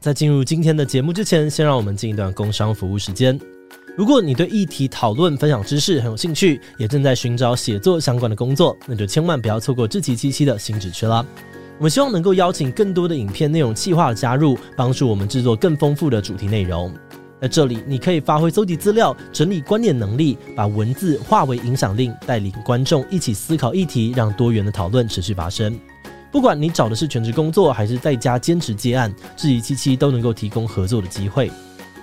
在进入今天的节目之前，先让我们进一段工商服务时间。如果你对议题讨论、分享知识很有兴趣，也正在寻找写作相关的工作，那就千万不要错过志祺七七的新职缺啦！我们希望能够邀请更多的影片内容企划的加入，帮助我们制作更丰富的主题内容。在这里，你可以发挥搜集资料、整理观念能力，把文字化为影响力，带领观众一起思考议题，让多元的讨论持续发生。不管你找的是全职工作，还是在家兼职接案，志祺七七都能够提供合作的机会。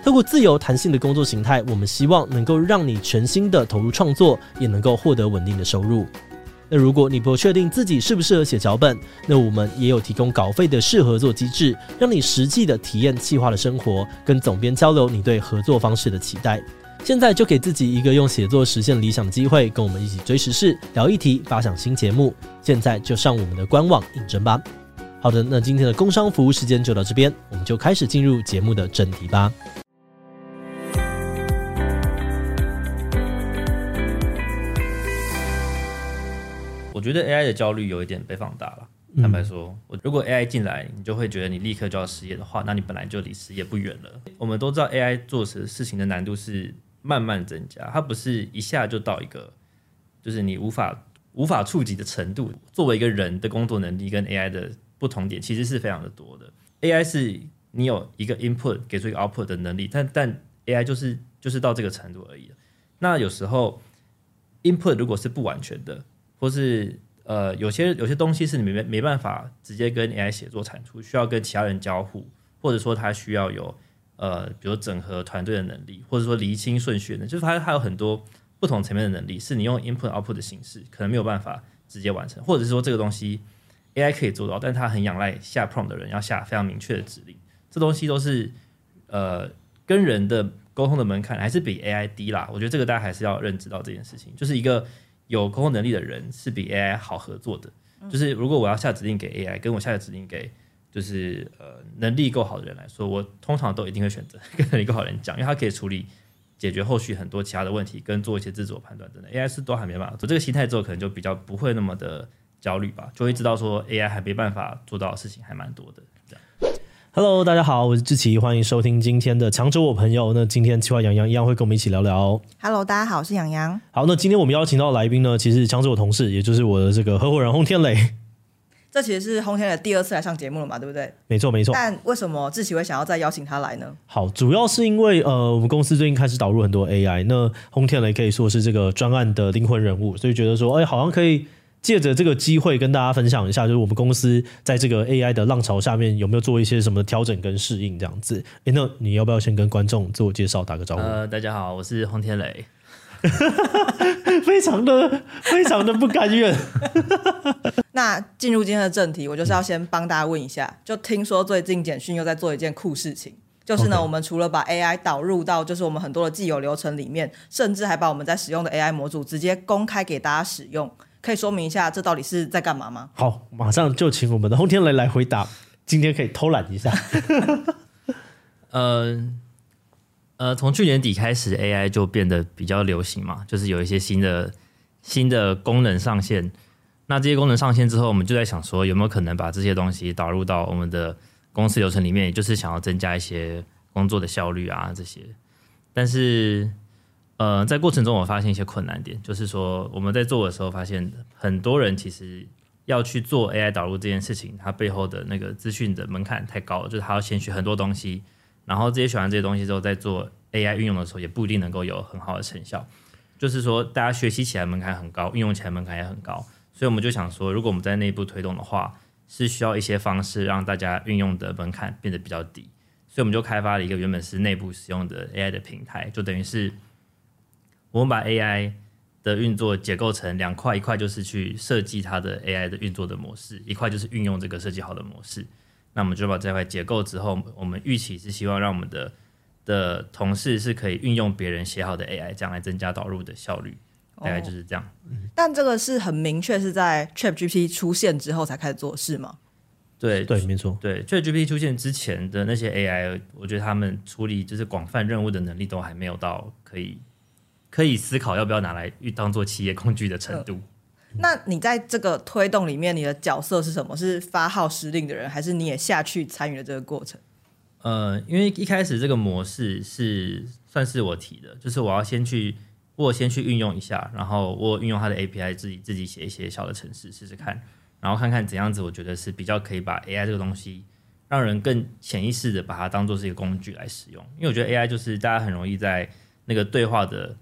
透过自由弹性的工作形态，我们希望能够让你全心的投入创作，也能够获得稳定的收入。那如果你不确定自己适不适合写脚本，那我们也有提供稿费的试合作机制，让你实际的体验企划的生活，跟总编交流你对合作方式的期待。现在就给自己一个用写作实现理想的机会，跟我们一起追时事、聊议题、发想新节目。现在就上我们的官网应征吧。好的，那今天的工商服务时间就到这边，我们就开始进入节目的正题吧。我觉得 AI 的焦虑有一点被放大了。坦白说，我如果 AI 进来，你就会觉得你立刻就要失业的话，那你本来就离失业不远了。我们都知道 AI 做事事情的难度是慢慢增加，它不是一下就到一个就是你无法无法触及的程度。作为一个人的工作能力跟 AI 的不同点，其实是非常的多的。AI 是你有一个 input 给出一个 output 的能力，但但 AI 就是就是到这个程度而已。那有时候 input 如果是不完全的，或是呃有些有些东西是你没没办法直接跟 AI 写作产出，需要跟其他人交互，或者说它需要有。呃，比如整合团队的能力，或者说厘清顺序的，就是它它有很多不同层面的能力，是你用 input output 的形式可能没有办法直接完成，或者是说这个东西 AI 可以做到，但它很仰赖下 prompt 的人要下非常明确的指令，这东西都是呃跟人的沟通的门槛还是比 AI 低啦。我觉得这个大家还是要认知到这件事情，就是一个有沟通能力的人是比 AI 好合作的，就是如果我要下指令给 AI，跟我下的指令给。就是呃，能力够好的人来说，我通常都一定会选择 跟能力够好的人讲，因为他可以处理解决后续很多其他的问题，跟做一些自主判断真的。AI 是都还没办法做这个心态之后，可能就比较不会那么的焦虑吧，就会知道说 AI 还没办法做到的事情还蛮多的。这样。Hello，大家好，我是志奇，欢迎收听今天的强者我朋友。那今天企划洋洋一样会跟我们一起聊聊。Hello，大家好，我是洋洋。好，那今天我们邀请到的来宾呢，其实强者我同事，也就是我的这个合伙人洪天雷。这其实是轰天雷第二次来上节目了嘛，对不对？没错，没错。但为什么志奇会想要再邀请他来呢？好，主要是因为呃，我们公司最近开始导入很多 AI，那轰天雷可以说是这个专案的灵魂人物，所以觉得说，哎，好像可以借着这个机会跟大家分享一下，就是我们公司在这个 AI 的浪潮下面有没有做一些什么调整跟适应这样子。哎，那你要不要先跟观众自我介绍，打个招呼？呃，大家好，我是洪天雷。非常的非常的不甘愿。那进入今天的正题，我就是要先帮大家问一下，就听说最近简讯又在做一件酷事情，就是呢.我们除了把 AI 导入到就是我们很多的既有流程里面，甚至还把我们在使用的 AI 模组直接公开给大家使用，可以说明一下这到底是在干嘛吗？好，马上就请我们的轰天雷来回答。今天可以偷懒一下。嗯。呃，呃从去年底开始，AI 就变得比较流行嘛，就是有一些新的新的功能上线。那这些功能上线之后，我们就在想说，有没有可能把这些东西导入到我们的公司流程里面，也就是想要增加一些工作的效率啊这些。但是，呃，在过程中我发现一些困难点，就是说我们在做的时候发现，很多人其实要去做 AI 导入这件事情，它背后的那个资讯的门槛太高了，就是他要先学很多东西。然后这些学完这些东西之后，在做 AI 运用的时候，也不一定能够有很好的成效。就是说，大家学习起来门槛很高，运用起来门槛也很高。所以我们就想说，如果我们在内部推动的话，是需要一些方式让大家运用的门槛变得比较低。所以我们就开发了一个原本是内部使用的 AI 的平台，就等于是我们把 AI 的运作结构成两块，一块就是去设计它的 AI 的运作的模式，一块就是运用这个设计好的模式。那我们就把这块结构之后，我们预期是希望让我们的的同事是可以运用别人写好的 AI，这样来增加导入的效率。大概就是这样。但这个是很明确是在 ChatGPT 出现之后才开始做事吗？对对，没错。对，ChatGPT 出现之前的那些 AI，我觉得他们处理就是广泛任务的能力都还没有到可以可以思考要不要拿来当做企业工具的程度。那你在这个推动里面，你的角色是什么？是发号施令的人，还是你也下去参与了这个过程？呃，因为一开始这个模式是算是我提的，就是我要先去，我先去运用一下，然后我运用它的 API，自己自己写一些小的程式试试看，然后看看怎样子，我觉得是比较可以把 AI 这个东西，让人更潜意识的把它当做是一个工具来使用。因为我觉得 AI 就是大家很容易在那个对话的。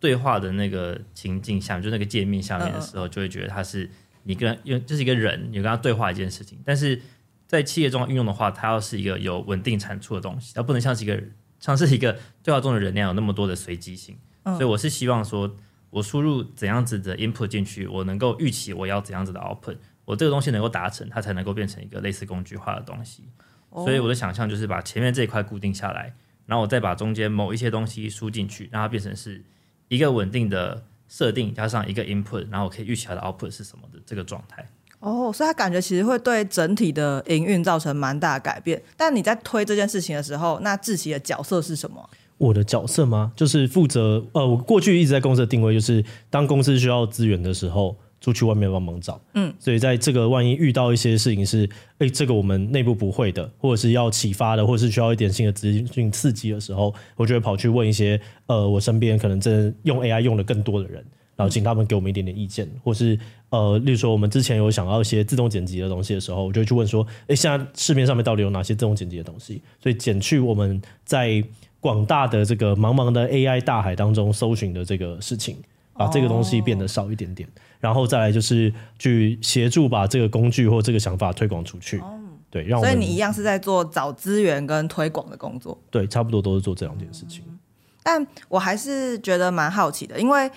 对话的那个情境下，就那个界面下面的时候，就会觉得他是你跟因为这是一个人，你跟他对话一件事情。但是在企业中运用的话，它要是一个有稳定产出的东西，它不能像是一个像是一个对话中的人那样有那么多的随机性。所以我是希望说，我输入怎样子的 input 进去，我能够预期我要怎样子的 output，我这个东西能够达成，它才能够变成一个类似工具化的东西。所以我的想象就是把前面这一块固定下来，然后我再把中间某一些东西输进去，让它变成是。一个稳定的设定加上一个 input，然后我可以预期它的 output 是什么的这个状态。哦，所以它感觉其实会对整体的营运造成蛮大的改变。但你在推这件事情的时候，那自己的角色是什么？我的角色吗？就是负责呃，我过去一直在公司的定位就是，当公司需要资源的时候。出去外面帮忙找，嗯，所以在这个万一遇到一些事情是，哎，这个我们内部不会的，或者是要启发的，或者是需要一点新的资讯刺激的时候，我就会跑去问一些，呃，我身边可能真的用 AI 用的更多的人，然后请他们给我们一点点意见，或是呃，例如说我们之前有想要一些自动剪辑的东西的时候，我就会去问说，哎，现在市面上面到底有哪些自动剪辑的东西？所以减去我们在广大的这个茫茫的 AI 大海当中搜寻的这个事情，把这个东西变得少一点点。哦然后再来就是去协助把这个工具或这个想法推广出去，哦、对，让我，所以你一样是在做找资源跟推广的工作，对，差不多都是做这两件事情。嗯、但我还是觉得蛮好奇的，因为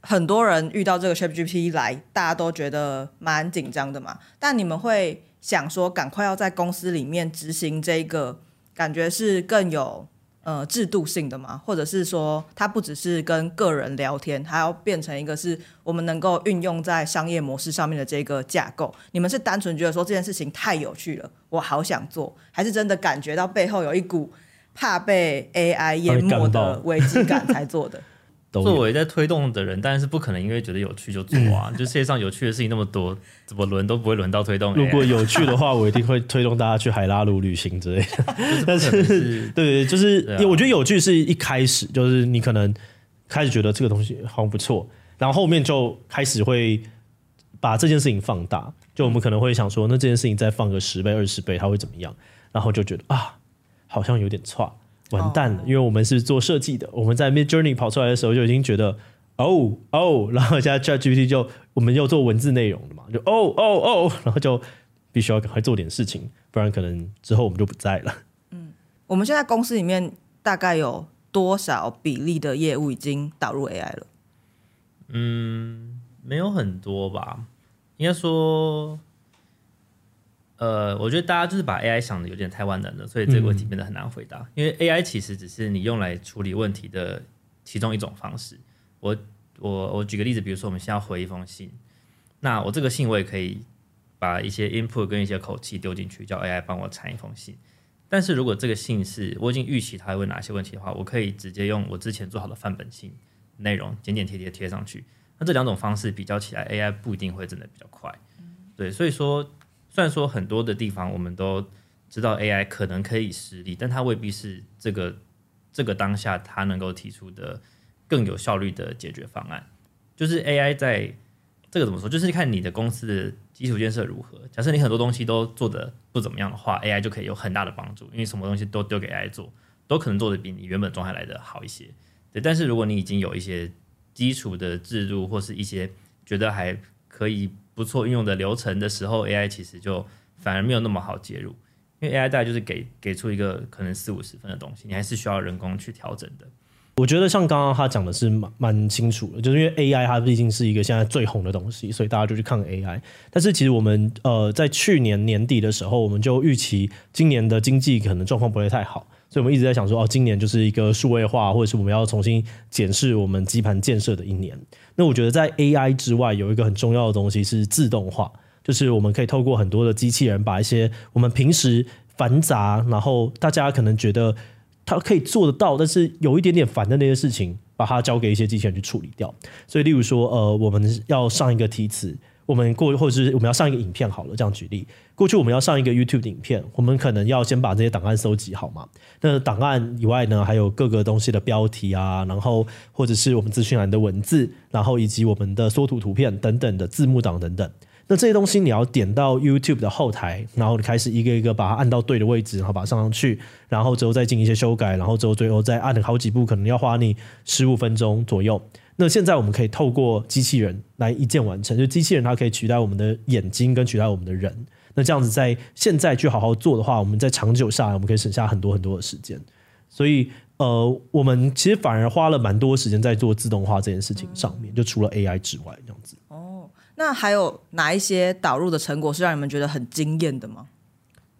很多人遇到这个 ChatGPT 来，大家都觉得蛮紧张的嘛。但你们会想说，赶快要在公司里面执行这个，感觉是更有。呃，制度性的嘛，或者是说，它不只是跟个人聊天，还要变成一个是我们能够运用在商业模式上面的这个架构。你们是单纯觉得说这件事情太有趣了，我好想做，还是真的感觉到背后有一股怕被 AI 淹没的危机感才做的？作为在推动的人，当然是不可能因为觉得有趣就做啊！就世界上有趣的事情那么多，怎么轮都不会轮到推动。如果有趣的话，我一定会推动大家去海拉鲁旅行之类的。但是，是对，就是我觉得有趣是一开始，就是你可能开始觉得这个东西好像不错，然后后面就开始会把这件事情放大。就我们可能会想说，那这件事情再放个十倍、二十倍，它会怎么样？然后就觉得啊，好像有点差。完蛋了，因为我们是做设计的，我们在 Midjourney 跑出来的时候就已经觉得哦哦，然后现在 ChatGPT 就我们又做文字内容了嘛，就哦哦哦，然后就必须要赶快做点事情，不然可能之后我们就不在了。嗯，我们现在公司里面大概有多少比例的业务已经导入 AI 了？嗯，没有很多吧，应该说。呃，我觉得大家就是把 AI 想的有点太万能了，所以这个问题变得很难回答。嗯、因为 AI 其实只是你用来处理问题的其中一种方式。我我我举个例子，比如说我们现在要回一封信，那我这个信我也可以把一些 input 跟一些口气丢进去，叫 AI 帮我产一封信。但是如果这个信是我已经预期它会问哪些问题的话，我可以直接用我之前做好的范本信内容剪剪贴贴贴上去。那这两种方式比较起来，AI 不一定会真的比较快。对，所以说。虽然说很多的地方我们都知道 AI 可能可以实力，但它未必是这个这个当下它能够提出的更有效率的解决方案。就是 AI 在这个怎么说？就是看你的公司的基础建设如何。假设你很多东西都做得不怎么样的话，AI 就可以有很大的帮助，因为什么东西都丢给 AI 做，都可能做得比你原本状态来的好一些。对，但是如果你已经有一些基础的制度或是一些觉得还可以。不错，运用的流程的时候，AI 其实就反而没有那么好介入，因为 AI 大概就是给给出一个可能四五十分的东西，你还是需要人工去调整的。我觉得像刚刚他讲的是蛮蛮清楚的，就是因为 AI 它毕竟是一个现在最红的东西，所以大家就去看 AI。但是其实我们呃在去年年底的时候，我们就预期今年的经济可能状况不会太好，所以我们一直在想说，哦，今年就是一个数位化，或者是我们要重新检视我们基盘建设的一年。那我觉得在 AI 之外，有一个很重要的东西是自动化，就是我们可以透过很多的机器人，把一些我们平时繁杂，然后大家可能觉得。它可以做得到，但是有一点点烦的那些事情，把它交给一些机器人去处理掉。所以，例如说，呃，我们要上一个题词，我们过或者是我们要上一个影片，好了，这样举例，过去我们要上一个 YouTube 影片，我们可能要先把这些档案收集好嘛。那档案以外呢，还有各个东西的标题啊，然后或者是我们资讯栏的文字，然后以及我们的缩图图片等等的字幕档等等。那这些东西你要点到 YouTube 的后台，然后你开始一个一个把它按到对的位置，然后把它上上去，然后之后再进行一些修改，然后之后最后再按好几步，可能要花你十五分钟左右。那现在我们可以透过机器人来一键完成，就机器人它可以取代我们的眼睛跟取代我们的人。那这样子在现在去好好做的话，我们在长久下来，我们可以省下很多很多的时间。所以呃，我们其实反而花了蛮多时间在做自动化这件事情上面，就除了 AI 之外，这样子。哦那还有哪一些导入的成果是让你们觉得很惊艳的吗？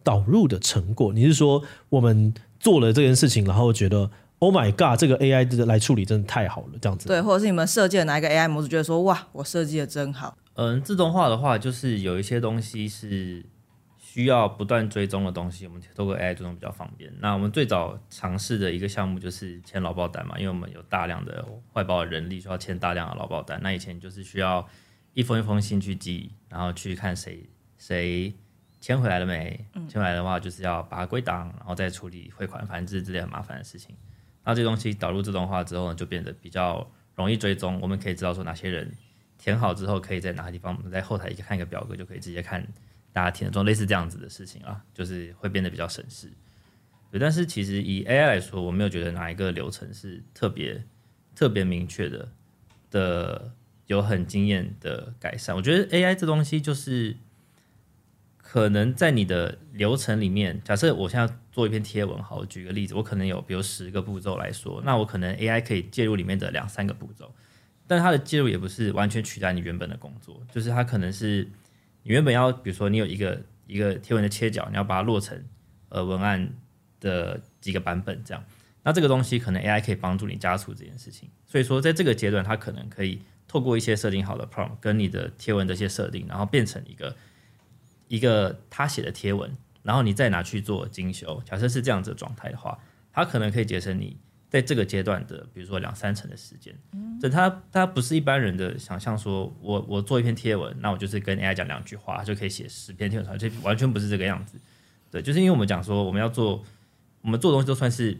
导入的成果，你是说我们做了这件事情，然后觉得 Oh my God，这个 AI 来处理真的太好了，这样子？对，或者是你们设计了哪一个 AI 模组，觉得说哇，我设计的真好。嗯，自动化的话，就是有一些东西是需要不断追踪的东西，我们透过 AI 追踪比较方便。那我们最早尝试的一个项目就是签劳保单嘛，因为我们有大量的外包的人力，需要签大量的劳保单。那以前就是需要。一封一封信去寄，然后去看谁谁签回来了没？签回来的话，就是要把它归档，然后再处理汇款、反正之类很麻烦的事情。那这东西导入自动化之后呢，就变得比较容易追踪。我们可以知道说哪些人填好之后，可以在哪个地方，在后台一看一个表格，就可以直接看大家填的状，类似这样子的事情啊，就是会变得比较省事。但是其实以 AI 来说，我没有觉得哪一个流程是特别特别明确的的。有很惊艳的改善，我觉得 AI 这东西就是可能在你的流程里面，假设我现在做一篇贴文，好，我举个例子，我可能有比如十个步骤来说，那我可能 AI 可以介入里面的两三个步骤，但它的介入也不是完全取代你原本的工作，就是它可能是你原本要，比如说你有一个一个贴文的切角，你要把它落成呃文案的几个版本这样，那这个东西可能 AI 可以帮助你加速这件事情，所以说在这个阶段，它可能可以。透过一些设定好的 prompt 跟你的贴文的一些设定，然后变成一个一个他写的贴文，然后你再拿去做精修。假设是这样子的状态的话，它可能可以节省你在这个阶段的，比如说两三成的时间。嗯这它它不是一般人的想象，说我我做一篇贴文，那我就是跟 AI 讲两句话就可以写十篇贴文出来，这完全不是这个样子。对，就是因为我们讲说我们要做，我们做东西都算是。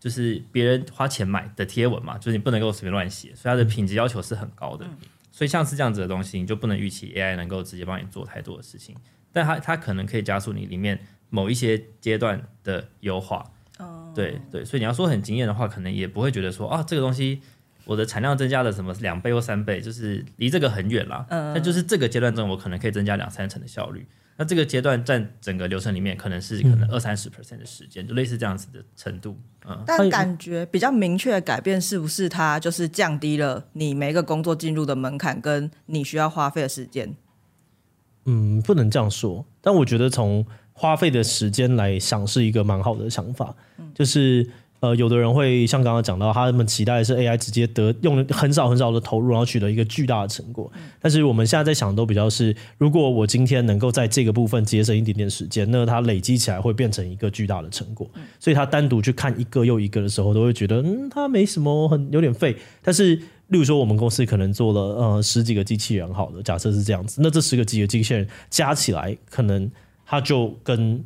就是别人花钱买的贴文嘛，就是你不能够随便乱写，所以它的品质要求是很高的。所以像是这样子的东西，你就不能预期 AI 能够直接帮你做太多的事情，但它它可能可以加速你里面某一些阶段的优化。哦，对对，所以你要说很惊艳的话，可能也不会觉得说啊，这个东西我的产量增加了什么两倍或三倍，就是离这个很远啦。嗯，但就是这个阶段中，我可能可以增加两三成的效率。那这个阶段占整个流程里面可能是可能二三十 percent 的时间，嗯，就类似这样子的程度。嗯，但感觉比较明确的改变是不是它就是降低了你每一个工作进入的门槛，跟你需要花费的时间？嗯，不能这样说。但我觉得从花费的时间来想，是一个蛮好的想法。嗯，就是。呃，有的人会像刚刚讲到，他们期待的是 AI 直接得用很少很少的投入，然后取得一个巨大的成果。但是我们现在在想的都比较是，如果我今天能够在这个部分节省一点点时间，那它累积起来会变成一个巨大的成果。所以他单独去看一个又一个的时候，都会觉得嗯，它没什么，很有点废。但是，例如说我们公司可能做了呃十几个机器人，好的，假设是这样子，那这十个几个机器人加起来，可能它就跟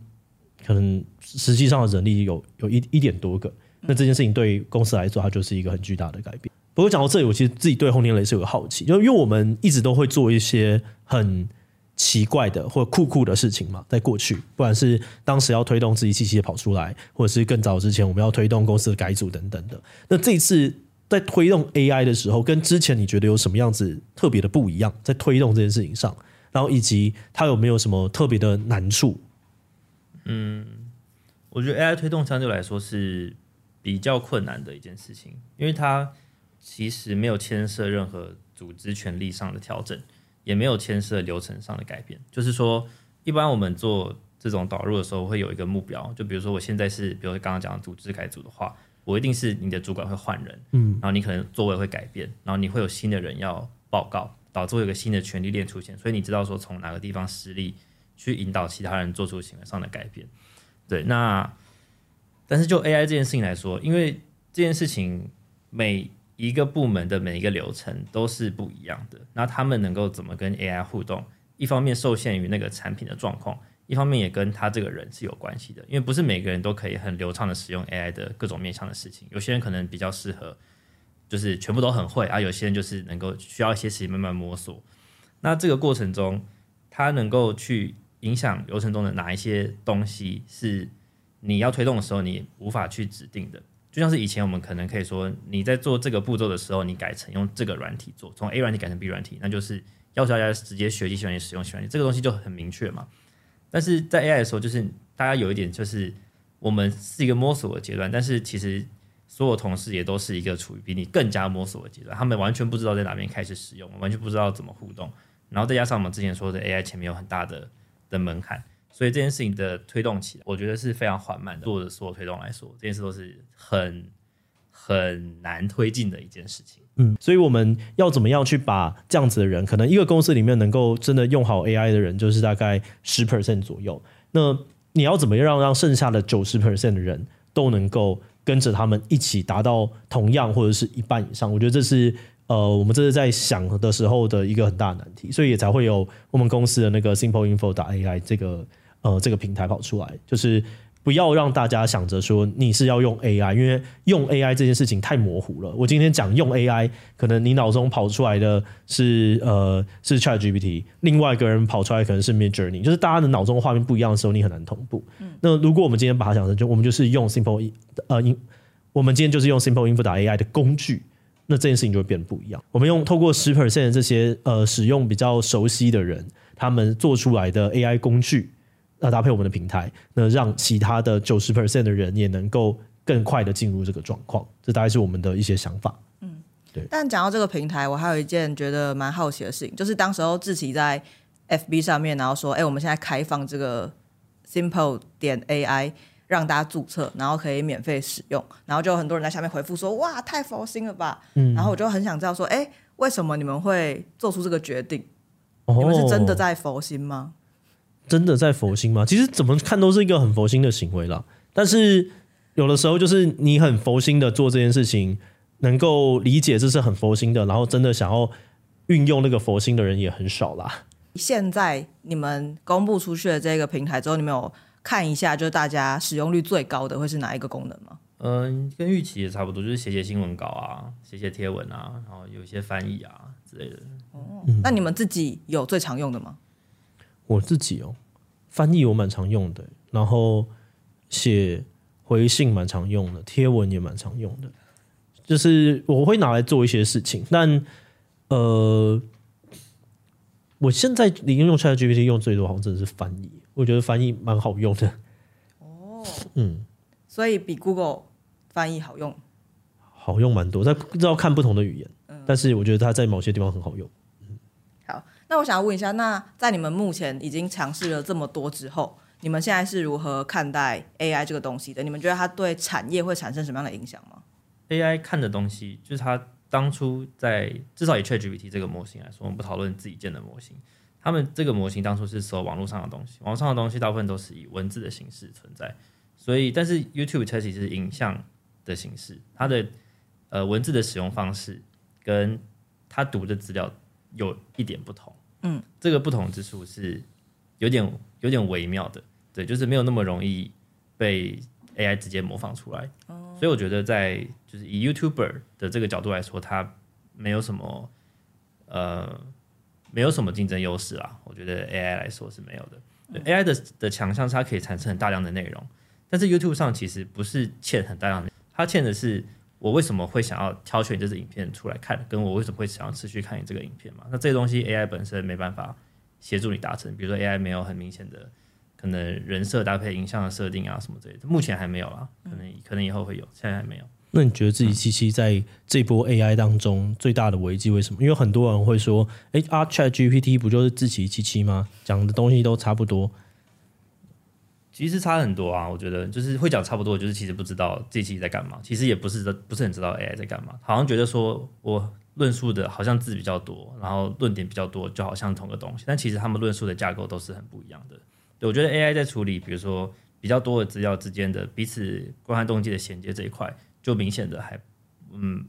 可能实际上的人力有有一一点多个。那这件事情对公司来说，它就是一个很巨大的改变。不过讲到这里，我其实自己对轰天雷是有个好奇，就因为我们一直都会做一些很奇怪的或酷酷的事情嘛，在过去，不管是当时要推动自己机器跑出来，或者是更早之前我们要推动公司的改组等等的。那这一次在推动 AI 的时候，跟之前你觉得有什么样子特别的不一样？在推动这件事情上，然后以及它有没有什么特别的难处？嗯，我觉得 AI 推动相对来说是。比比较困难的一件事情，因为它其实没有牵涉任何组织权力上的调整，也没有牵涉流程上的改变。就是说，一般我们做这种导入的时候，会有一个目标，就比如说我现在是，比如说刚刚讲的组织改组的话，我一定是你的主管会换人，嗯，然后你可能座位会改变，然后你会有新的人要报告，导致有一个新的权力链出现，所以你知道说从哪个地方施力去引导其他人做出行为上的改变。对，那但是就 AI 这件事情来说，因为这件事情每一个部门的每一个流程都是不一样的，那他们能够怎么跟 AI 互动？一方面受限于那个产品的状况，一方面也跟他这个人是有关系的，因为不是每个人都可以很流畅的使用 AI 的各种面向的事情，有些人可能比较适合，就是全部都很会啊，有些人就是能够需要一些时间慢慢摸索。那这个过程中，他能够去影响流程中的哪一些东西是你要推动的时候你无法去指定的？就像是以前我们可能可以说，你在做这个步骤的时候，你改成用这个软体做，从 A 软体改成 B 软体，那就是。要求大家直接学机器软件使用机器软件，这个东西就很明确嘛。但是在 AI 的时候，就是大家有一点，就是我们是一个摸索的阶段，但是其实所有同事也都是一个处于比你更加摸索的阶段，他们完全不知道在哪边开始使用，完全不知道怎么互动。然后再加上我们之前说的 AI 前面有很大的的门槛，所以这件事情的推动起来，我觉得是非常缓慢的。做的所有推动来说，这件事都是很很难推进的一件事情。嗯，所以我们要怎么样去把这样子的人，可能一个公司里面能够真的用好 AI 的人，就是大概十 percent 左右。那你要怎么样让让剩下的九十 percent 的人都能够跟着他们一起达到同样或者是一半以上？我觉得这是呃，我们这是在想的时候的一个很大的难题，所以也才会有我们公司的那个 Simple Info 打 AI 这个呃这个平台跑出来，就是。不要让大家想着说你是要用 AI，因为用 AI 这件事情太模糊了。我今天讲用 AI，可能你脑中跑出来的是呃是 ChatGPT，另外一个人跑出来可能是 Midjourney，就是大家的脑中画面不一样的时候，你很难同步。嗯、那如果我们今天把它想成就我们就是用 Simple 呃，我们今天就是用 Simple Info 打 AI 的工具，那这件事情就会变得不一样。我们用透过十 percent 的这些呃使用比较熟悉的人，他们做出来的 AI 工具。那搭配我们的平台，那让其他的九十 percent 的人也能够更快的进入这个状况，这大概是我们的一些想法。嗯，对。但讲到这个平台，我还有一件觉得蛮好奇的事情，就是当时候志祺在 FB 上面，然后说：“哎、欸，我们现在开放这个 Simple 点 AI，让大家注册，然后可以免费使用。”然后就有很多人在下面回复说：“哇，太佛心了吧！”嗯。然后我就很想知道说：“哎、欸，为什么你们会做出这个决定？哦、你们是真的在佛心吗？”真的在佛心吗？其实怎么看都是一个很佛心的行为啦。但是有的时候，就是你很佛心的做这件事情，能够理解这是很佛心的，然后真的想要运用那个佛心的人也很少啦。现在你们公布出去的这个平台之后，你们有看一下，就是大家使用率最高的会是哪一个功能吗？嗯，跟预期也差不多，就是写写新闻稿啊，写写贴文啊，然后有一些翻译啊之类的。哦，那你们自己有最常用的吗？我自己哦，翻译我蛮常用的，然后写回信蛮常用的，贴文也蛮常用的，就是我会拿来做一些事情。但呃，我现在已经用 ChatGPT 用最多，好像真的是翻译。我觉得翻译蛮好用的。哦，嗯，所以比 Google 翻译好用，好用蛮多。但不知道看不同的语言，嗯，但是我觉得它在某些地方很好用。那我想要问一下，那在你们目前已经尝试了这么多之后，你们现在是如何看待 AI 这个东西的？你们觉得它对产业会产生什么样的影响吗？AI 看的东西，就是它当初在至少以 ChatGPT 这个模型来说，我们不讨论自己建的模型，他们这个模型当初是搜网络上的东西，网络上的东西大部分都是以文字的形式存在，所以但是 YouTube 它其实是影像的形式，它的呃文字的使用方式跟它读的资料有一点不同。嗯，这个不同之处是有点有点微妙的，对，就是没有那么容易被 AI 直接模仿出来。哦，所以我觉得在就是以 YouTuber 的这个角度来说，它没有什么呃没有什么竞争优势啦。我觉得 AI 来说是没有的。对，嗯，AI 的的强项是它可以产生很大量的内容，但是 YouTube 上其实不是欠很大量的，它欠的是。我为什么会想要挑选这支影片出来看？跟我为什么会想要持续看你这个影片嘛？那这些东西 AI 本身没办法协助你达成。比如说 AI 没有很明显的可能人设搭配影像的设定啊什么之类的。目前还没有啊，可能可能以后会有，现在还没有。那你觉得自己七七在这波 AI 当中最大的危机为什么？因为很多人会说，哎、欸、啊，ChatGPT 不就是自己七七吗？讲的东西都差不多。其实差很多啊，我觉得就是会讲差不多，就是其实不知道自己在干嘛。其实也不是不是很知道 AI 在干嘛，好像觉得说我论述的好像字比较多，然后论点比较多，就好像同个东西。但其实他们论述的架构都是很不一样的。对，我觉得 AI 在处理，比如说比较多的资料之间的彼此观看动机的衔接这一块。就明显的还，嗯，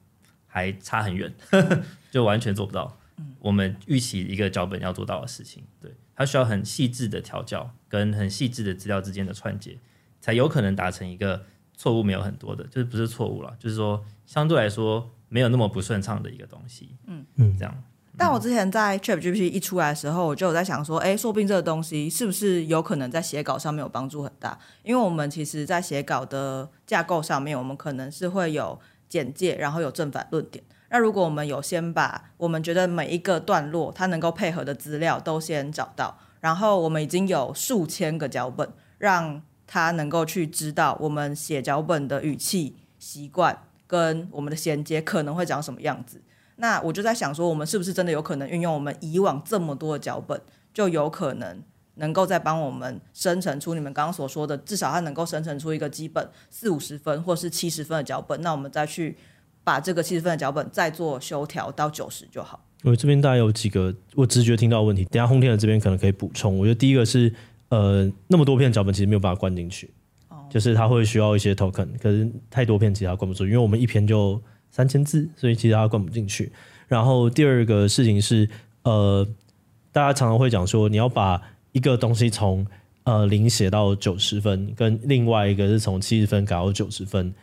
还差很远，就完全做不到。我们预期一个脚本要做到的事情，对，它需要很细致的调教跟很细致的资料之间的串接，才有可能达成一个错误没有很多的，就是不是错误了，就是说相对来说没有那么不顺畅的一个东西。嗯嗯，这样。但我之前在 ChatGPT 一出来的时候，我就有在想说，哎，说不定这个东西是不是有可能在写稿上面有帮助很大？因为我们其实，在写稿的架构上面，我们可能是会有简介，然后有正反论点。那如果我们有先把我们觉得每一个段落它能够配合的资料都先找到，然后我们已经有数千个脚本，让它能够去知道我们写脚本的语气、习惯跟我们的衔接可能会长什么样子。那我就在想说，我们是不是真的有可能运用我们以往这么多的脚本，就有可能能够再帮我们生成出你们刚刚所说的，至少它能够生成出一个基本四五十分或是七十分的脚本。那我们再去把这个七十分的脚本再做修调到九十就好。我这边大概有几个我直觉听到的问题，等下轰天的这边可能可以补充。我觉得第一个是，呃，那么多片脚本其实没有办法灌进去，就是它会需要一些 token，可是太多片其实它灌不住，因为我们一篇就。三千字，所以其实它灌不进去。然后第二个事情是，呃，大家常常会讲说，你要把一个东西从呃零写到九十分，跟另外一个是从七十分改到九十分，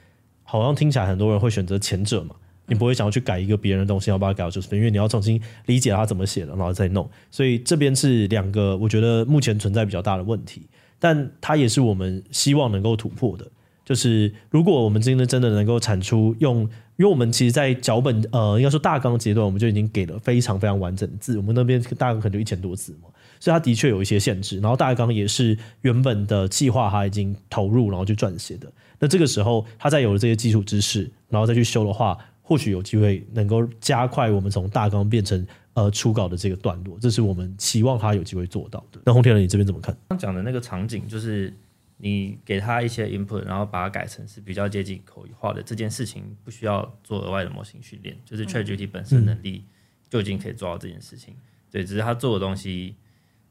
好像听起来很多人会选择前者嘛。你不会想要去改一个别人的东西，要把它改到九十分，因为你要重新理解它怎么写的，然后再弄。所以这边是两个，我觉得目前存在比较大的问题，但它也是我们希望能够突破的。就是如果我们今天真的能够产出用，因为我们其实，在脚本呃，应该说大纲阶段，我们就已经给了非常非常完整的字，我们那边大纲可能就一千多字嘛，所以它的确有一些限制。然后大纲也是原本的计划，它已经投入然后去撰写的。那这个时候，他再有了这些基础知识，然后再去修的话，或许有机会能够加快我们从大纲变成呃初稿的这个段落，这是我们期望他有机会做到的。那洪天人，你这边怎么看？刚讲的那个场景就是。你给他一些 input，然后把它改成是比较接近口语化的这件事情，不需要做额外的模型训练，就是 ChatGPT 本身能力就已经可以做到这件事情。对，只是他做的东西，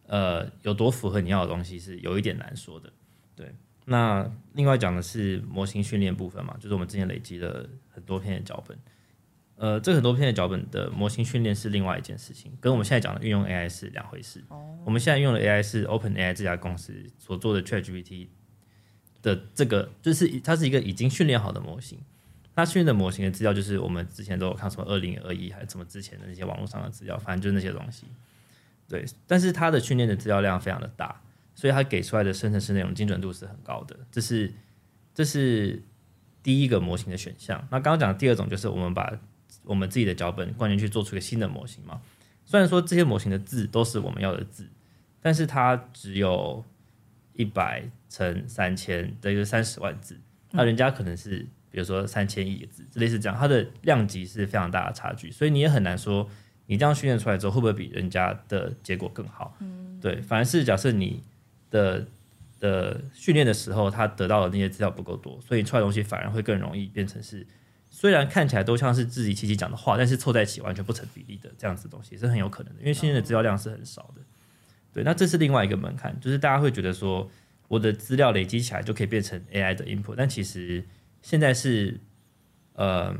呃，有多符合你要的东西是有一点难说的。对，那另外讲的是模型训练部分嘛，就是我们之前累积了很多篇的脚本，呃，这很多篇的脚本的模型训练是另外一件事情，跟我们现在讲的运用 AI 是两回事。哦我们现在用的 AI 是 OpenAI 这家公司所做的 ChatGPT。的这个就是它是一个已经训练好的模型，它训练的模型的资料就是我们之前都有看什么二零二一还是什么之前的那些网络上的资料，反正就是那些东西。对，但是它的训练的资料量非常的大，所以它给出来的生成式内容精准度是很高的，这是这是第一个模型的选项。那刚刚讲的第二种就是我们把我们自己的脚本灌进去做出一个新的模型嘛，虽然说这些模型的字都是我们要的字，但是它只有。一百乘三千等于三十万字，那人家可能是比如说三千亿个字，类似这样，它的量级是非常大的差距，所以你也很难说你这样训练出来之后会不会比人家的结果更好。嗯，对，反而是假设你的的训练的时候，他得到的那些资料不够多，所以出来东西反而会更容易变成是虽然看起来都像是自己七七讲的话，但是凑在一起完全不成比例的这样子的东西是很有可能的，因为训练的资料量是很少的。对，那这是另外一个门槛，就是大家会觉得说，我的资料累积起来就可以变成 AI 的 input，但其实现在是，呃，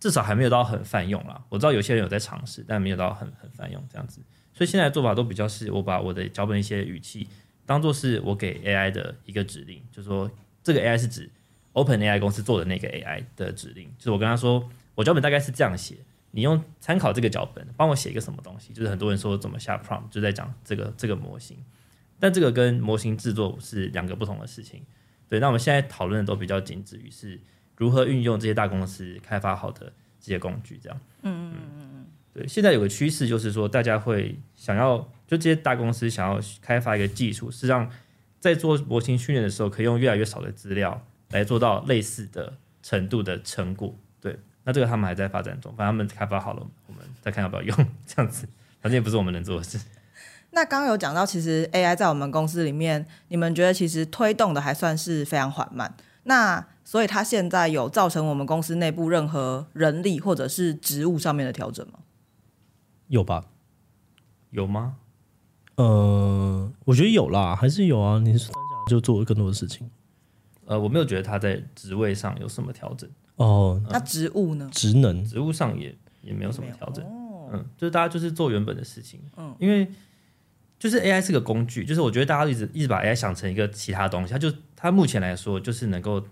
至少还没有到很泛用啦。我知道有些人有在尝试，但没有到很很泛用这样子。所以现在的做法都比较是，我把我的脚本一些语气当做是我给 AI 的一个指令，就是说这个 AI 是指 OpenAI 公司做的那个 AI 的指令，就是我跟他说，我脚本大概是这样写。你用参考这个脚本，帮我写一个什么东西？就是很多人说怎么下 prompt，就在讲这个这个模型。但这个跟模型制作是两个不同的事情。对，那我们现在讨论的都比较仅止于是如何运用这些大公司开发好的这些工具，这样。嗯嗯嗯嗯。对，现在有个趋势就是说，大家会想要，就这些大公司想要开发一个技术，是让在做模型训练的时候，可以用越来越少的资料来做到类似的程度的成果。对，那这个他们还在发展中，反正他们开发好了，我们再看要不要用 这样子。反正也不是我们能做的事。那刚刚有讲到，其实 AI 在我们公司里面，你们觉得其实推动的还算是非常缓慢。那所以它现在有造成我们公司内部任何人力或者是职务上面的调整吗？有吧？有吗？呃，我觉得有啦，还是有啊。你是就做了更多的事情。呃，我没有觉得他在职位上有什么调整。哦，那职务呢？职能，职务上也也没有什么调整。哦、嗯，就是大家就是做原本的事情。嗯，因为就是 AI 是个工具，就是我觉得大家一直一直把 AI 想成一个其他东西，它就它目前来说就是能够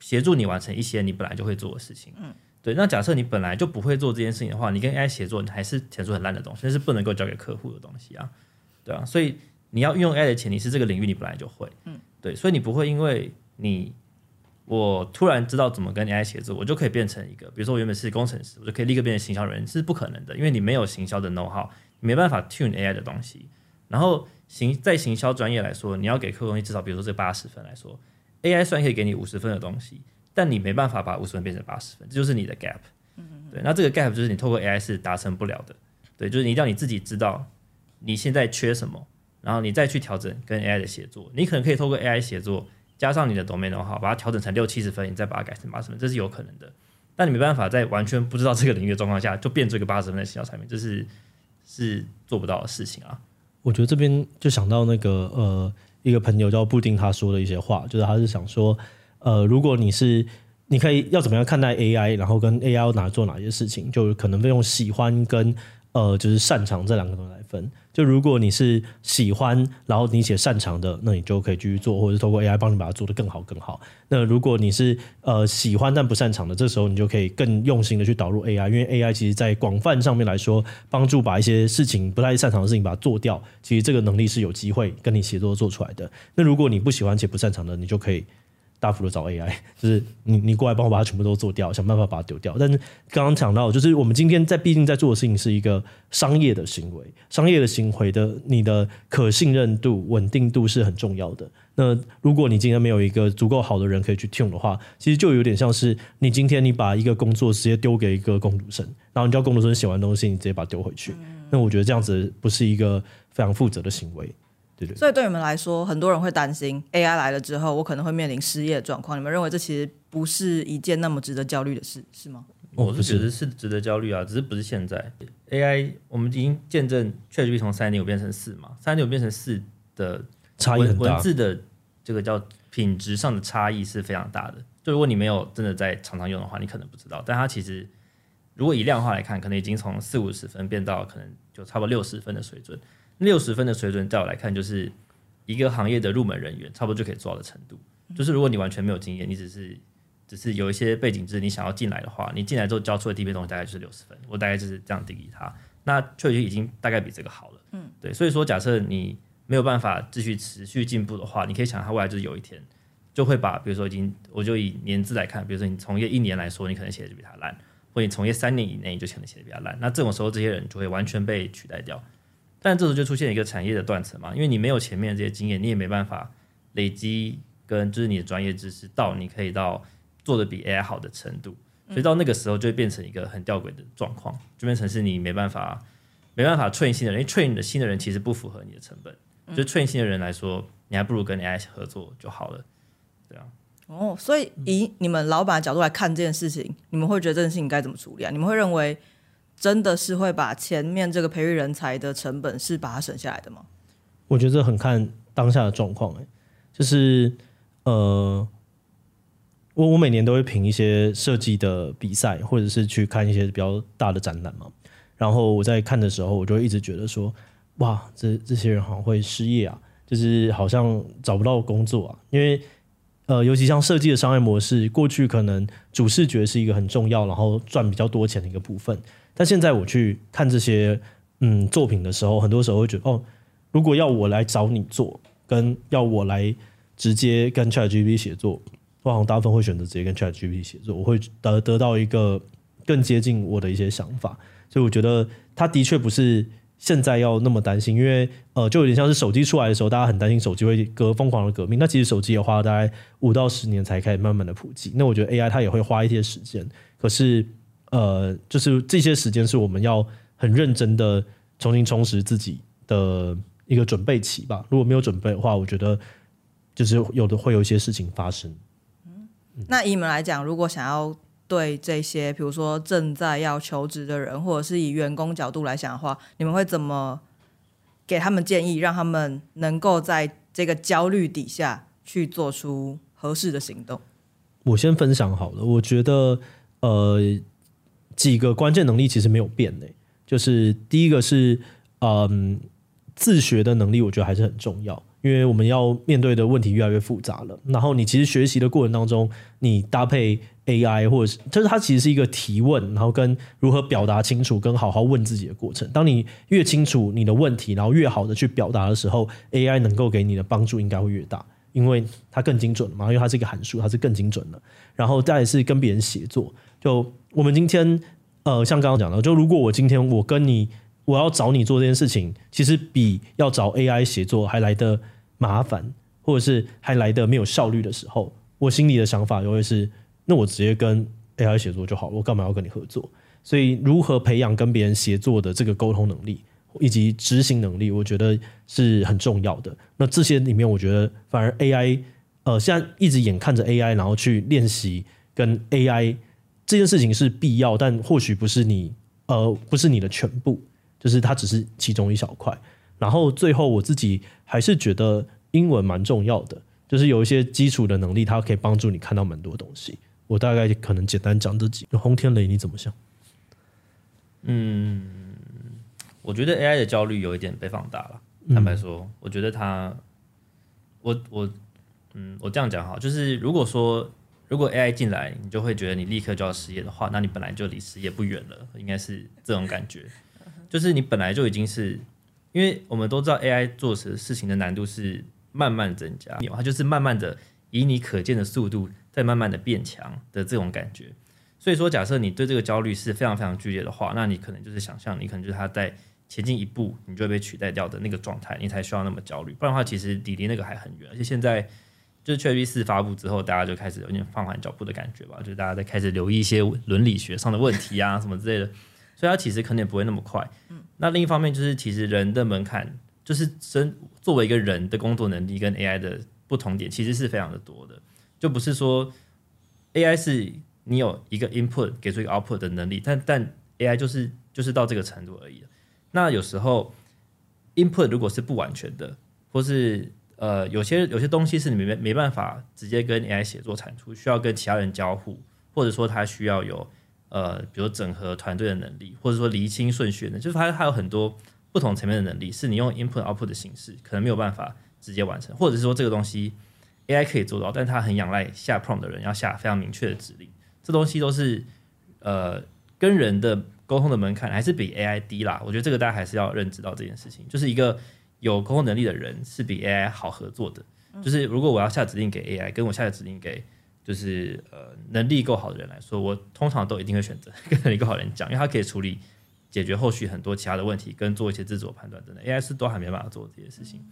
协助你完成一些你本来就会做的事情。嗯，对。那假设你本来就不会做这件事情的话，你跟 AI 协作，你还是写出很烂的东西，那是不能够交给客户的东西啊。对啊，所以你要运用 AI 的前提是这个领域你本来就会，嗯，对，所以你不会因为你我突然知道怎么跟 AI 协作，我就可以变成一个，比如说我原本是工程师，我就可以立刻变成行销人，是不可能的，因为你没有行销的 know how，你没办法 tune AI 的东西。然后行在行销专业来说，你要给客户东西，至少比如说这八十分来说，AI 虽然可以给你五十分的东西，但你没办法把五十分变成八十分，这就是你的 gap。对，那这个 gap 就是你透过 AI 是达成不了的。对，就是你一定要你自己知道。你现在缺什么，然后你再去调整跟 AI 的协作。你可能可以透过 AI 协作，加上你的 domain know-how，把它调整成六七十分，你再把它改成八十分，这是有可能的。但你没办法在完全不知道这个领域的状况下，就变出一个八十分的行销产品，这是是做不到的事情啊。我觉得这边就想到那个呃，一个朋友叫布丁，他说的一些话，就是他是想说，呃，如果你是你可以要怎么样看待 AI，然后跟 AI 拿做哪些事情，就可能会用喜欢跟呃就是擅长这两个东西来分。就如果你是喜欢，然后你写擅长的，那你就可以继续做，或者是透过 AI 帮你把它做得更好更好。那如果你是呃喜欢但不擅长的，这时候你就可以更用心的去导入 AI，因为 AI 其实在广泛上面来说，帮助把一些事情不太擅长的事情把它做掉，其实这个能力是有机会跟你协作做出来的。那如果你不喜欢且不擅长的，你就可以。大幅的找 AI，就是你你过来帮我把它全部都做掉，想办法把它丢掉。但是刚刚讲到，就是我们今天在毕竟在做的事情是一个商业的行为，商业的行为的你的可信任度、稳定度是很重要的。那如果你今天没有一个足够好的人可以去 tune 的话，其实就有点像是你今天你把一个工作直接丢给一个工读生，然后你叫工读生写完东西，你直接把它丢回去。那我觉得这样子不是一个非常负责的行为。对对，所以对你们来说，很多人会担心 AI 来了之后，我可能会面临失业的状况。你们认为这其实不是一件那么值得焦虑的事，是吗？我是觉得是值得焦虑啊，只是不是现在 AI，我们已经见证 ChatGPT 从三点五变成四嘛，三点五变成四的差异很大，文字的这个叫品质上的差异是非常大的。就如果你没有真的在常常用的话，你可能不知道。但它其实如果以量化来看，可能已经从四五十分变到可能就差不多六十分的水准。六十分的水准，在我来看，就是一个行业的入门人员差不多就可以做到的程度。就是如果你完全没有经验，你只是只是有一些背景知识，你想要进来的话，你进来之后交出的第一篇东西大概就是六十分。我大概就是这样定义它。那确实已经大概比这个好了。嗯，对。所以说，假设你没有办法继续持续进步的话，你可以想，它未来就是有一天就会把，比如说已经，我就以年资来看，比如说你从业一年来说，你可能写的就比他烂，或者你从业三年以内，你就可能写的比他烂。那这种时候，这些人就会完全被取代掉。但这时候就出现一个产业的断层嘛，因为你没有前面这些经验，你也没办法累积跟就是你的专业知识到你可以到做的比 AI 好的程度，所以到那个时候就会变成一个很吊诡的状况，就变成是你没办法没办法 train 新的人，因为 train 的新的人其实不符合你的成本，就 train 新的人来说，你还不如跟 AI 合作就好了，对啊。哦，所以以你们老板的角度来看这件事情，你们会觉得这件事情该怎么处理啊？你们会认为？真的是会把前面这个培育人才的成本是把它省下来的吗？我觉得这很看当下的状况，哎，就是呃，我我每年都会评一些设计的比赛，或者是去看一些比较大的展览嘛。然后我在看的时候，我就一直觉得说，哇，这这些人好像会失业啊，就是好像找不到工作啊。因为呃，尤其像设计的商业模式，过去可能主视觉是一个很重要，然后赚比较多钱的一个部分。但现在我去看这些嗯作品的时候，很多时候会觉得哦，如果要我来找你做，跟要我来直接跟 ChatGPT 写作，我好像大部分会选择直接跟 ChatGPT 写作，我会得得到一个更接近我的一些想法。所以我觉得它的确不是现在要那么担心，因为呃，就有点像是手机出来的时候，大家很担心手机会革疯狂的革命。那其实手机也花了大概五到十年才开始慢慢的普及。那我觉得 AI 它也会花一些时间，可是呃，就是这些时间是我们要很认真的重新充实自己的一个准备期吧。如果没有准备的话，我觉得就是有的会有一些事情发生。嗯，那以你们来讲，如果想要对这些，比如说正在要求职的人，或者是以员工角度来想的话，你们会怎么给他们建议，让他们能够在这个焦虑底下去做出合适的行动？我先分享好了，我觉得呃几个关键能力其实没有变的，就是第一个是嗯自学的能力，我觉得还是很重要。因为我们要面对的问题越来越复杂了，然后你其实学习的过程当中，你搭配 AI 或者是，就是它其实是一个提问，然后跟如何表达清楚，跟好好问自己的过程。当你越清楚你的问题，然后越好的去表达的时候，AI 能够给你的帮助应该会越大，因为它更精准嘛，因为它是一个函数，它是更精准的。然后再来是跟别人协作，就我们今天呃，像刚刚讲的，就如果我今天我跟你。我要找你做这件事情，其实比要找 AI 协作还来的麻烦，或者是还来的没有效率的时候，我心里的想法就会是：那我直接跟 AI 协作就好了，我干嘛要跟你合作？所以，如何培养跟别人协作的这个沟通能力以及执行能力，我觉得是很重要的。那这些里面，我觉得反而 AI，呃，现在一直眼看着 AI，然后去练习跟 AI 这件事情是必要，但或许不是你，呃，不是你的全部。就是它只是其中一小块，然后最后我自己还是觉得英文蛮重要的，就是有一些基础的能力，它可以帮助你看到蛮多东西。我大概可能简单讲这几个。洪天雷你怎么想？嗯，我觉得 AI 的焦虑有一点被放大了。坦白说，嗯、我觉得它，我我嗯，我这样讲哈，就是如果说如果 AI 进来，你就会觉得你立刻就要失业的话，那你本来就离失业不远了，应该是这种感觉。就是你本来就已经是，因为我们都知道 AI 做事事情的难度是慢慢增加，它就是慢慢的以你可见的速度在慢慢的变强的这种感觉。所以说，假设你对这个焦虑是非常非常剧烈的话，那你可能就是想象，你可能就是它在前进一步，你就会被取代掉的那个状态，你才需要那么焦虑。不然的话，其实离离那个还很远。而且现在就是 ChatGPT 四发布之后，大家就开始有点放缓脚步的感觉吧，就是大家在开始留意一些伦理学上的问题啊，什么之类的。所以它其实可能也不会那么快。嗯，那另一方面就是，其实人的门槛就是身作为一个人的工作能力跟 AI 的不同点，其实是非常的多的。就不是说 AI 是你有一个 input 给出一个 output 的能力，但但 AI 就是就是到这个程度而已。那有时候 input 如果是不完全的，或是呃有些有些东西是你没没办法直接跟 AI 写作产出，需要跟其他人交互，或者说它需要有。呃，比如整合团队的能力，或者说厘清顺序的，就是它还有很多不同层面的能力，是你用 input output 的形式可能没有办法直接完成，或者是说这个东西 AI 可以做到，但它很仰赖下 prompt 的人要下非常明确的指令，这东西都是呃跟人的沟通的门槛还是比 AI 低啦。我觉得这个大家还是要认知到这件事情，就是一个有沟通能力的人是比 AI 好合作的，就是如果我要下指令给 AI，跟我下指令给。就是呃，能力够好的人来说，我通常都一定会选择 跟能力够好的人讲，因为他可以处理解决后续很多其他的问题，跟做一些自主判断等等。AI 是都还没办法做这些事情，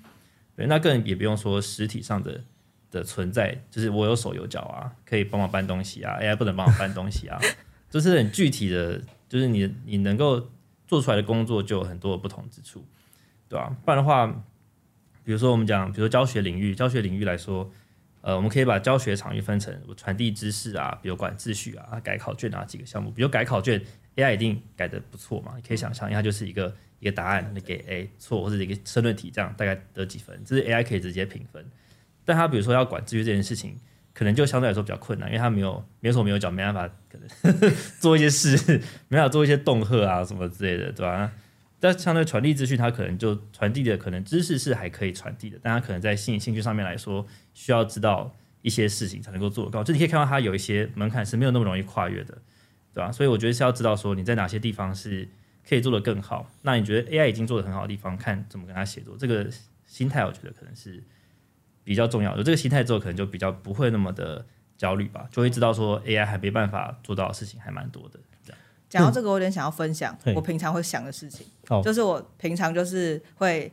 对，那更也不用说实体上的的存在，就是我有手有脚啊，可以帮忙搬东西啊，AI 不能帮我搬东西啊，就是很具体的，就是你你能够做出来的工作就有很多的不同之处，对、啊？不然的话，比如说我们讲，比如说教学领域，教学领域来说。呃，我们可以把教学场域分成传递知识啊，比如管秩序啊，改考卷啊几个项目。比如改考卷，AI 一定改得不错嘛，你可以想象，因为它就是一个一个答案，你给 A 错或者一个申论题，这样大概得几分，这是 AI 可以直接评分。但它比如说要管秩序这件事情，可能就相对来说比较困难，因为它没有没有手没有脚，没办法可能 做一些事，没办法做一些恫吓啊什么之类的，对吧？但相对传递资讯，它可能就传递的可能知识是还可以传递的，但它可能在兴兴趣上面来说，需要知道一些事情才能够做得到。就你可以看到它有一些门槛是没有那么容易跨越的，对吧？所以我觉得是要知道说你在哪些地方是可以做得更好。那你觉得 AI 已经做得很好的地方，看怎么跟它协作，这个心态我觉得可能是比较重要。有这个心态之后，可能就比较不会那么的焦虑吧，就会知道说 AI 还没办法做到的事情还蛮多的。讲到这个，我有点想要分享嗯我平常会想的事情，哦就是我平常就是会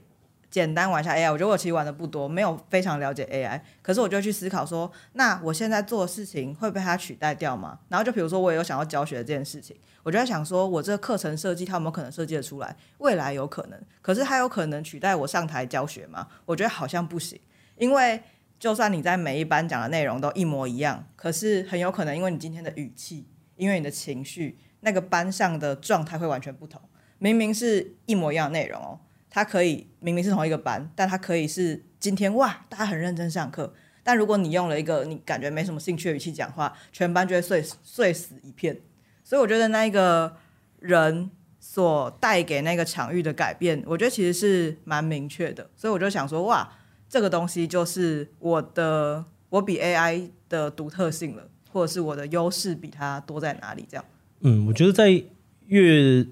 简单玩一下 AI。我觉得我其实玩的不多，没有非常了解 AI，可是我就去思考说，那我现在做的事情会被它取代掉吗？然后就比如说，我也有想要教学这件事情，我就在想说，我这个课程设计它有没有可能设计的出来？未来有可能，可是它有可能取代我上台教学吗？我觉得好像不行，因为就算你在每一班讲的内容都一模一样，可是很有可能因为你今天的语气，因为你的情绪。那个班上的状态会完全不同，明明是一模一样的内容哦，它可以明明是同一个班，但它可以是今天哇，大家很认真上课，但如果你用了一个你感觉没什么兴趣的语气讲话，全班就会碎碎死一片。所以我觉得那一个人所带给那个场域的改变，我觉得其实是蛮明确的。所以我就想说，哇，这个东西就是我的，我比 AI 的独特性了，或者是我的优势比它多在哪里？这样。嗯，我觉得在越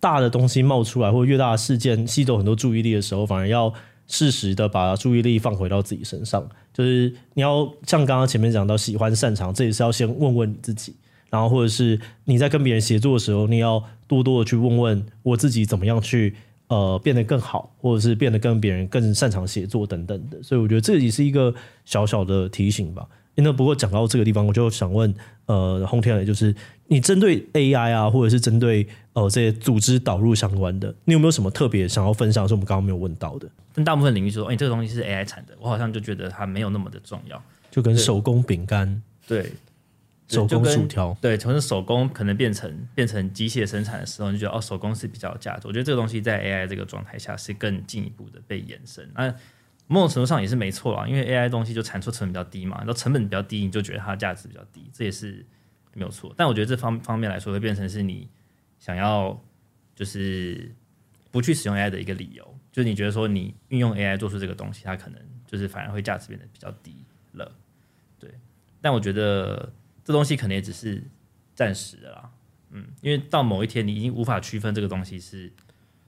大的东西冒出来，或越大的事件吸走很多注意力的时候，反而要适时的把注意力放回到自己身上。就是你要像刚刚前面讲到，喜欢擅长，这也是要先问问你自己。然后或者是你在跟别人协作的时候，你要多多的去问问我自己怎么样去呃变得更好，或者是变得跟别人更擅长协作等等的。所以我觉得这也是一个小小的提醒吧。那不过讲到这个地方，我就想问，呃，洪天雷，就是你针对 AI 啊，或者是针对呃这些组织导入相关的，你有没有什么特别想要分享？是我们刚刚没有问到的？但大部分领域说，哎、欸，这个东西是 AI 产的，我好像就觉得它没有那么的重要。就跟手工饼干，对，手工薯条，对，从手工可能变成变成机械生产的时候，你就觉得哦，手工是比较有价值。我觉得这个东西在 AI 这个状态下是更进一步的被延伸。那某种程度上也是没错啊，因为 AI 东西就产出成本比较低嘛，然后成本比较低，你就觉得它的价值比较低，这也是没有错。但我觉得这方方面来说，会变成是你想要就是不去使用 AI 的一个理由，就是你觉得说你运用 AI 做出这个东西，它可能就是反而会价值变得比较低了。对，但我觉得这东西可能也只是暂时的啦，嗯，因为到某一天你已经无法区分这个东西是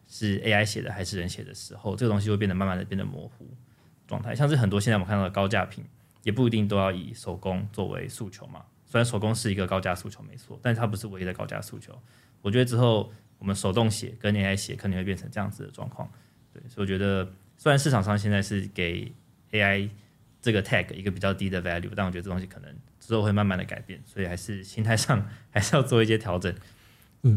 是 AI 写的还是人写的时候，这个东西会变得慢慢的变得模糊。状态像是很多现在我们看到的高价品，也不一定都要以手工作为诉求嘛。虽然手工是一个高价诉求没错，但是它不是唯一的高价诉求。我觉得之后我们手动写跟 AI 写可能会变成这样子的状况。对，所以我觉得虽然市场上现在是给 AI 这个 tag 一个比较低的 value，但我觉得这东西可能之后会慢慢的改变，所以还是心态上 还是要做一些调整，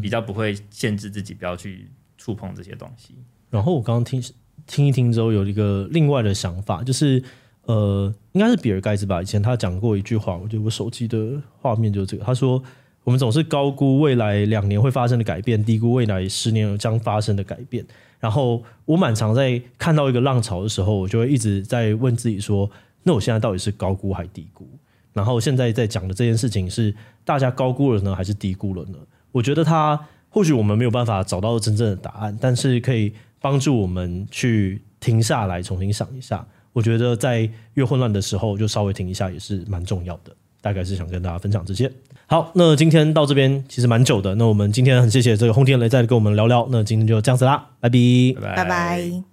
比较不会限制自己不要去触碰这些东西。然后我刚刚听。听一听之后，有一个另外的想法，就是呃，应该是比尔盖茨吧。以前他讲过一句话，我觉得我手机的画面就是这个。他说：“我们总是高估未来两年会发生的改变，低估未来十年将发生的改变。”然后我蛮常在看到一个浪潮的时候，我就会一直在问自己说：“那我现在到底是高估还低估？”然后现在在讲的这件事情是大家高估了呢，还是低估了呢？我觉得他或许我们没有办法找到真正的答案，但是可以。帮助我们去停下来，重新想一下。我觉得在越混乱的时候，就稍微停一下也是蛮重要的。大概是想跟大家分享这些。好，那今天到这边其实蛮久的。那我们今天很谢谢这个轰天雷再跟我们聊聊。那今天就这样子啦，拜拜，拜拜。拜拜。